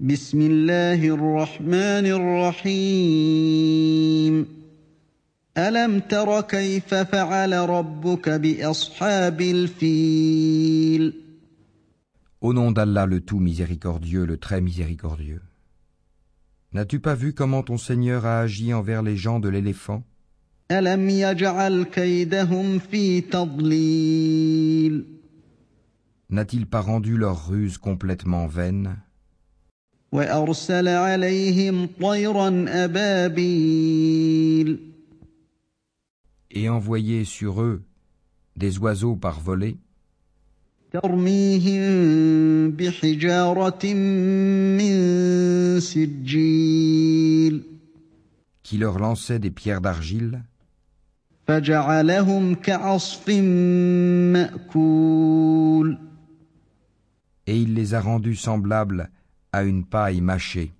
بسم الله الرحمن الرحيم ألم تر كيف فعل ربك بأصحاب الفيل Au nom d'Allah le tout miséricordieux, le très miséricordieux. N'as-tu pas vu comment ton Seigneur a agi envers les gens de l'éléphant ألم يجعل كيدهم في تضليل N'a-t-il pas rendu leur ruse complètement vaine وأرسل عليهم طيرا أبابيل et envoyé sur eux des oiseaux par volée ترميهم بحجارة من سجيل qui leur lançaient des pierres d'argile فجعلهم كعصف مأكول et il les a rendus semblables à une paille mâchée